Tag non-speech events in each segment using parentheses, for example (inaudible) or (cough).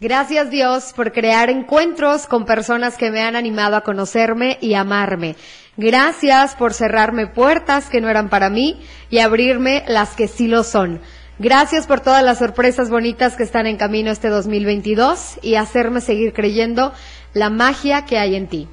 Gracias Dios por crear encuentros con personas que me han animado a conocerme y amarme. Gracias por cerrarme puertas que no eran para mí y abrirme las que sí lo son. Gracias por todas las sorpresas bonitas que están en camino este 2022 y hacerme seguir creyendo la magia que hay en ti.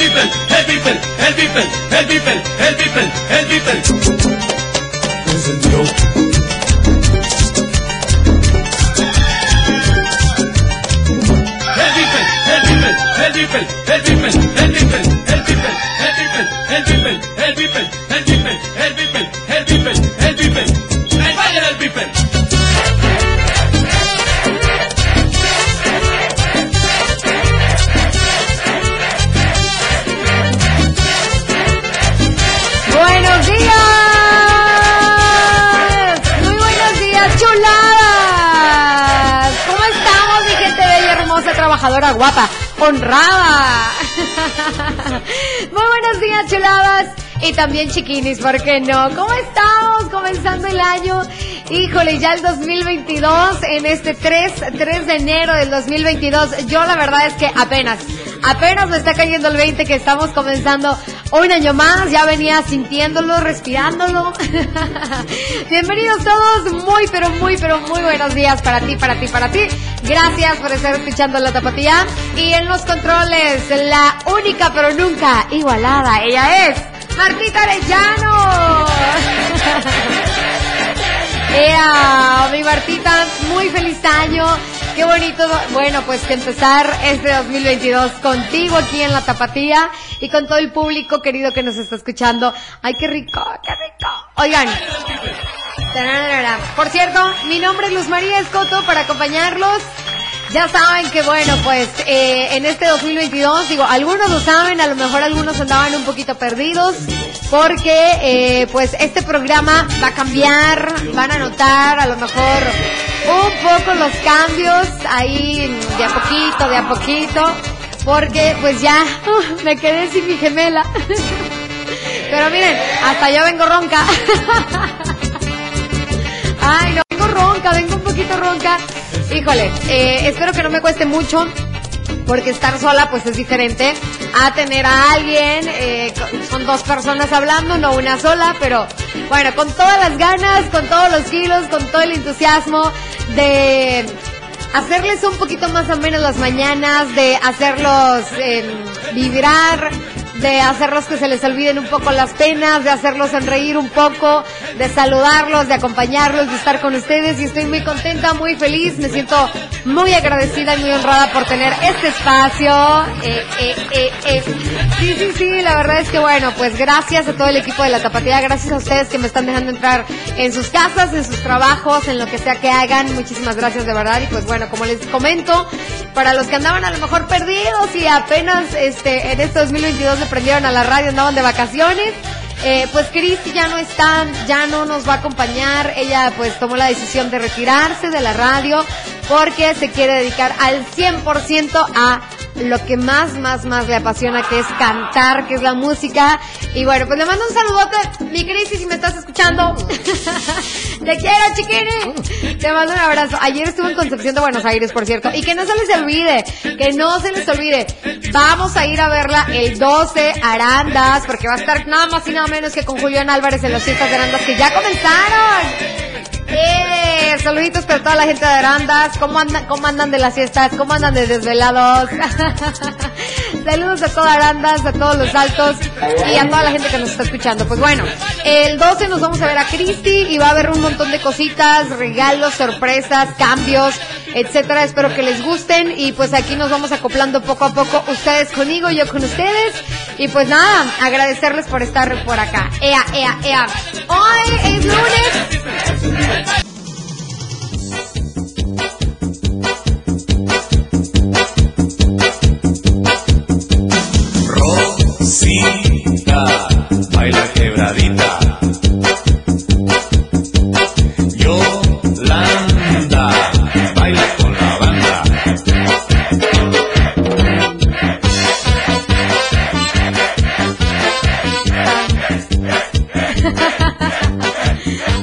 people, help people, help people, help people, help people, help people. There's a deal. Help people, help people, help people, help people, help people. Trabajadora, guapa, honrada? (laughs) Muy buenos días, chuladas. Y también chiquinis, ¿por qué no? ¿Cómo estamos? Comenzando el año. Híjole, ya el 2022, en este 3, 3 de enero del 2022. Yo la verdad es que apenas, apenas me está cayendo el 20 que estamos comenzando un año más. Ya venía sintiéndolo, respirándolo. (laughs) Bienvenidos todos, muy, pero muy, pero muy buenos días para ti, para ti, para ti. Gracias por estar escuchando la tapatía. Y en los controles, la única, pero nunca igualada. Ella es Martita Arellano. (laughs) Ea, mi Martita, muy feliz año. Qué bonito, bueno, pues que empezar este 2022 contigo aquí en la Tapatía y con todo el público querido que nos está escuchando. Ay, qué rico, qué rico. Oigan. Por cierto, mi nombre es Luz María Escoto para acompañarlos. Ya saben que bueno, pues eh, en este 2022, digo, algunos lo saben, a lo mejor algunos andaban un poquito perdidos, porque eh, pues este programa va a cambiar, van a notar a lo mejor un poco los cambios ahí de a poquito, de a poquito, porque pues ya (laughs) me quedé sin mi gemela. (laughs) Pero miren, hasta yo vengo ronca. (laughs) Ay, no, vengo ronca, vengo un poquito ronca. Híjole, eh, espero que no me cueste mucho, porque estar sola pues es diferente a tener a alguien, eh, son dos personas hablando, no una sola, pero bueno, con todas las ganas, con todos los kilos, con todo el entusiasmo de hacerles un poquito más o menos las mañanas, de hacerlos eh, vibrar, de hacerlos que se les olviden un poco las penas, de hacerlos sonreír un poco, de saludarlos, de acompañarlos, de estar con ustedes. Y estoy muy contenta, muy feliz, me siento muy agradecida y muy honrada por tener este espacio. Eh, eh, eh. Sí, sí, sí, la verdad es que bueno, pues gracias a todo el equipo de la Tapatía, gracias a ustedes que me están dejando entrar en sus casas, en sus trabajos, en lo que sea que hagan, muchísimas gracias de verdad. Y pues bueno, como les comento, para los que andaban a lo mejor perdidos y apenas este en este 2022 le prendieron a la radio, andaban de vacaciones. Eh, pues Cristi ya no está, ya no nos va a acompañar. Ella pues tomó la decisión de retirarse de la radio porque se quiere dedicar al 100% a lo que más, más, más le apasiona, que es cantar, que es la música. Y bueno, pues le mando un saludote, mi Cristi, si me estás escuchando. (laughs) Te quiero, chiquini. Te mando un abrazo. Ayer estuve en Concepción de Buenos Aires, por cierto. Y que no se les olvide, que no se les olvide. Vamos a ir a verla el 12 Arandas, porque va a estar nada más y nada menos que con Julián Álvarez en las fiestas de Arandas que ya comenzaron. Eh, saluditos para toda la gente de Arandas. ¿Cómo andan, cómo andan de las fiestas? ¿Cómo andan de desvelados? (laughs) Saludos a toda Arandas, a todos los altos y a toda la gente que nos está escuchando. Pues bueno, el 12 nos vamos a ver a Cristi y va a haber un montón de cositas, regalos, sorpresas, cambios, etcétera. Espero que les gusten y pues aquí nos vamos acoplando poco a poco. Ustedes conmigo, yo con ustedes. Y pues nada, agradecerles por estar por acá. Ea, ea, ea. Hoy es lunes.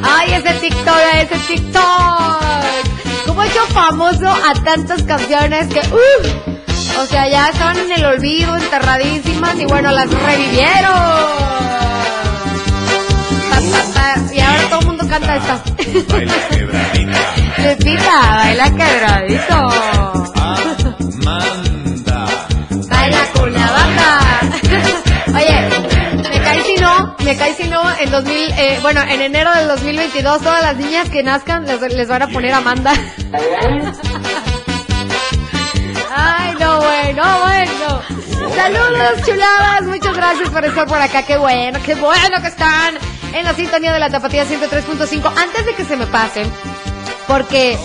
Ay, ese TikTok, ese TikTok. ¿Cómo ha hecho famoso a tantas canciones que, uh, o sea, ya estaban en el olvido, enterradísimas y bueno, las revivieron. Y ahora todo el mundo canta esta. Baila quebradita. (laughs) Pepita, baila quebradito. En 2000, eh, bueno, en enero del 2022 todas las niñas que nazcan les, les van a poner Amanda. (laughs) Ay, no, bueno, bueno. Saludos, chuladas. Muchas gracias por estar por acá. Qué bueno, qué bueno que están en la sintonía de la Tapatía 103.5. Antes de que se me pasen, porque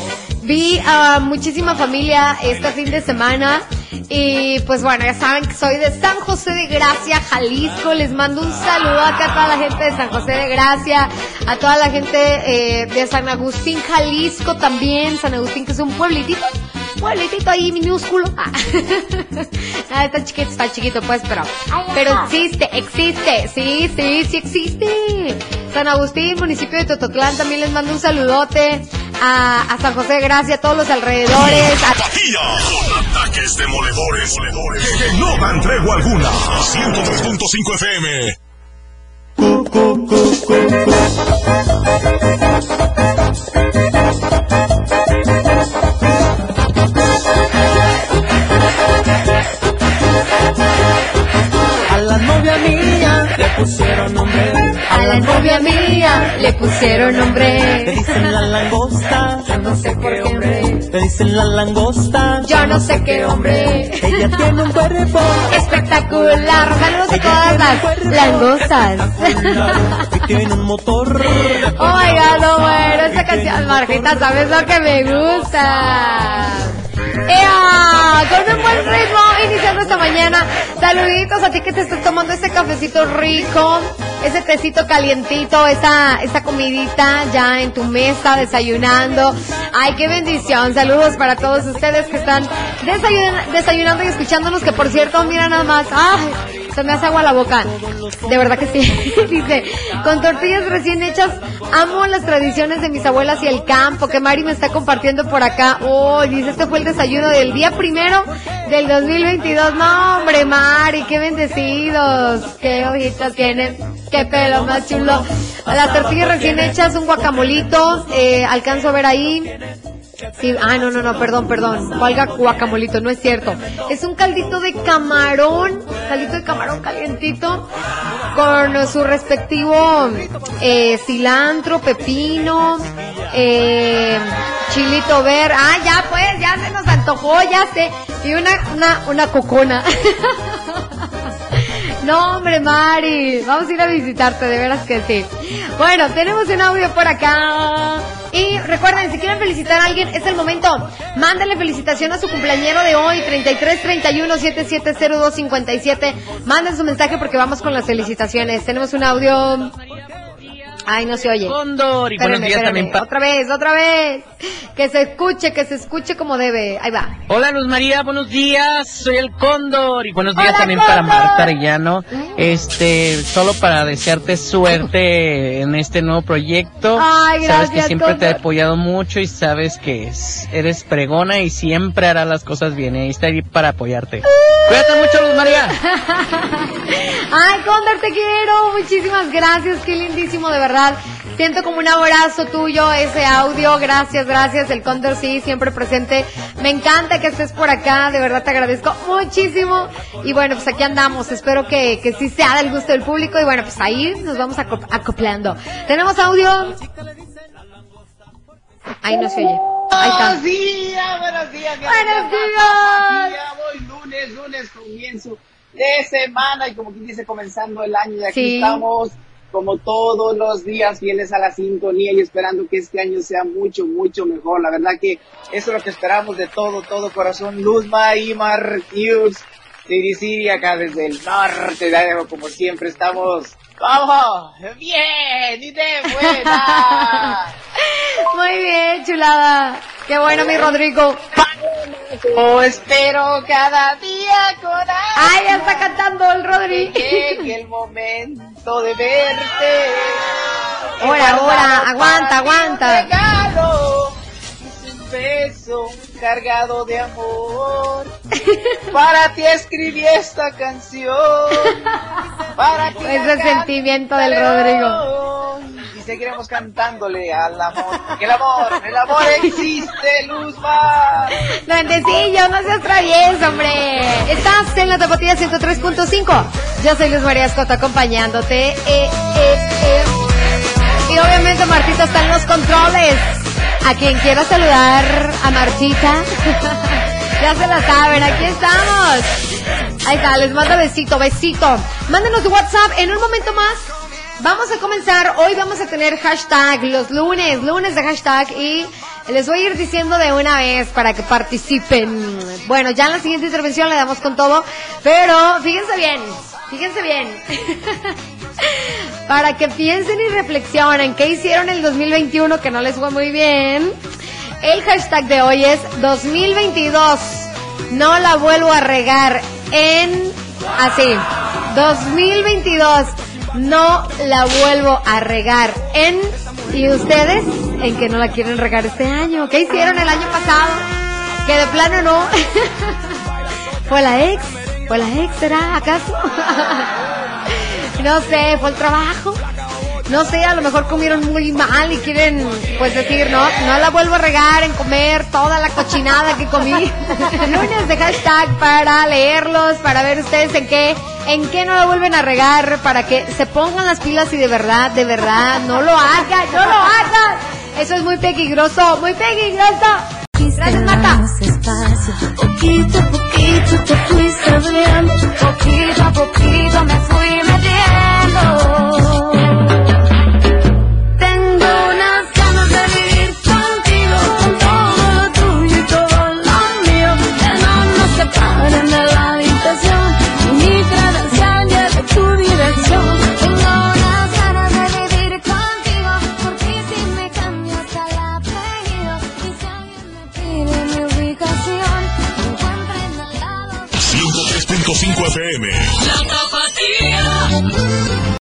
vi a muchísima familia este fin de semana. Y pues bueno, ya saben que soy de San José de Gracia, Jalisco. Les mando un saludo acá a toda la gente de San José de Gracia, a toda la gente eh, de San Agustín, Jalisco también. San Agustín, que es un pueblitito, pueblitito ahí minúsculo. Ah. (laughs) Ah, está chiquito, está chiquito, pues, pero, pero existe, existe, sí, sí, sí existe. San Agustín, municipio de Tototlán, también les mando un saludote a, a San José de Gracia, a todos los alrededores. a- con ataques demoledores, que no dan tregua alguna. 103.5 FM. A la novia mía le pusieron nombre. a la novia mía le pusieron Le nombre. dicen la dicen la langosta. Yo no sé qué hombre. Ella tiene un cuerpo. Espectacular. Saludos a todas las langostas. Y tiene un motor. Oiga, no, bueno, esta canción, Marjita, ¿sabes lo que me gusta? ¡Ea! Con un buen ritmo, iniciando esta mañana. Saluditos a ti que te estás tomando ese cafecito rico, ese tecito calientito, esa, esa comidita ya en tu mesa, desayunando. ¡Ay, qué bendición! Saludos para todos ustedes que están desayun- desayunando y escuchándonos, que por cierto, mira nada más. ¡Ay! Se me hace agua la boca. De verdad que sí. (laughs) Dice, con tortillas recién hechas, amo las tradiciones de mis abuelas y el campo, que Mari me está compartiendo por acá. Oh, dice, este fue el desayuno del día primero del 2022. No, hombre, Mari, qué bendecidos. Qué ojitos tienen. Qué pelo más chulo. Las tortillas recién hechas, un guacamolito, eh, alcanzo a ver ahí. Sí, ah, no, no, no, perdón, perdón. Valga guacamolito, no es cierto. Es un caldito de camarón, caldito de camarón calientito, con su respectivo eh, cilantro, pepino, eh, chilito verde. Ah, ya pues, ya se nos antojó, ya sé. Y una, una, una cocona. (laughs) No, hombre, Mari, vamos a ir a visitarte, de veras que sí. Bueno, tenemos un audio por acá. Y recuerden, si quieren felicitar a alguien, es el momento. Mándenle felicitación a su cumpleañero de hoy, 33 31 7702 57. Manden su mensaje porque vamos con las felicitaciones. Tenemos un audio. Ay, no se oye. Cóndor y buenos días espérame. también para... Otra vez, otra vez. Que se escuche, que se escuche como debe. Ahí va. Hola Luz María, buenos días, soy el Cóndor y buenos días Hola, también para. Marta Arellano. Este, solo para desearte suerte en este nuevo proyecto. Ay, sabes que gracias, siempre te he apoyado mucho y sabes que es- eres pregona y siempre harás las cosas bien. Ahí estaré para apoyarte. Cuídate mucho Luz María. (laughs) Ay, Cóndor, te quiero. Muchísimas gracias. Qué lindísimo, de verdad. Siento como un abrazo tuyo ese audio. Gracias, gracias. El Cóndor sí, siempre presente. Me encanta que estés por acá. De verdad te agradezco muchísimo. Y bueno, pues aquí andamos. Espero que, que sí sea del gusto del público. Y bueno, pues ahí nos vamos acop- acoplando. ¿Tenemos audio? Ahí no se oye. Ahí está. Buenos días, buenos días. mi Buenos días. Hoy lunes, lunes comienzo de semana y como quien dice comenzando el año y aquí Sí. estamos como todos los días fieles a la sintonía y esperando que este año sea mucho, mucho mejor. La verdad que eso es lo que esperamos de todo, todo corazón. Luzma y Marquius, Siri acá desde el norte, de- como siempre estamos. ¡Vamos! ¡Bien! ¡Y de buena! (laughs) Muy bien, chulada. Qué bueno, mi Rodrigo. Oh, espero cada día con Ay, ya está cantando el Rodri. Llegue el momento de verte. Ahora, ahora, aguanta, aguanta. Un regalo, un beso cargado de amor. (laughs) Para ti escribí esta canción. (laughs) Para ti la Ese sentimiento del Rodrigo. Y seguiremos cantándole al amor. Porque el amor, el amor existe, Luzma. Duendecillo, no seas travieso, hombre. Estás en la Tapatía 103.5. Yo soy Luz María Escoto acompañándote. Eh, eh, eh. Y obviamente Martita está en los controles. A quien quiera saludar a Martita. (laughs) ya se la saben, aquí estamos. Ahí está, les mando besito, besito. Mándenos WhatsApp en un momento más. Vamos a comenzar, hoy vamos a tener hashtag los lunes, lunes de hashtag y les voy a ir diciendo de una vez para que participen. Bueno, ya en la siguiente intervención le damos con todo, pero fíjense bien, fíjense bien. (laughs) para que piensen y reflexionen qué hicieron el 2021 que no les fue muy bien. El hashtag de hoy es 2022. No la vuelvo a regar en así. 2022. No la vuelvo a regar en y ustedes en que no la quieren regar este año. ¿Qué hicieron el año pasado? Que de plano no. (laughs) ¿Fue la ex? ¿Fue la ex será acaso? (laughs) no sé, fue el trabajo. No sé, a lo mejor comieron muy mal y quieren, pues decir, no, no la vuelvo a regar en comer toda la cochinada que comí. (laughs) Lunes de hashtag para leerlos, para ver ustedes en qué, en qué no la vuelven a regar, para que se pongan las pilas y de verdad, de verdad, no lo hagan, no lo hagan. Eso es muy peligroso, muy peligroso. Gracias, Marta. Poquito te fuiste abriendo, poquito a poquito me fui metiendo.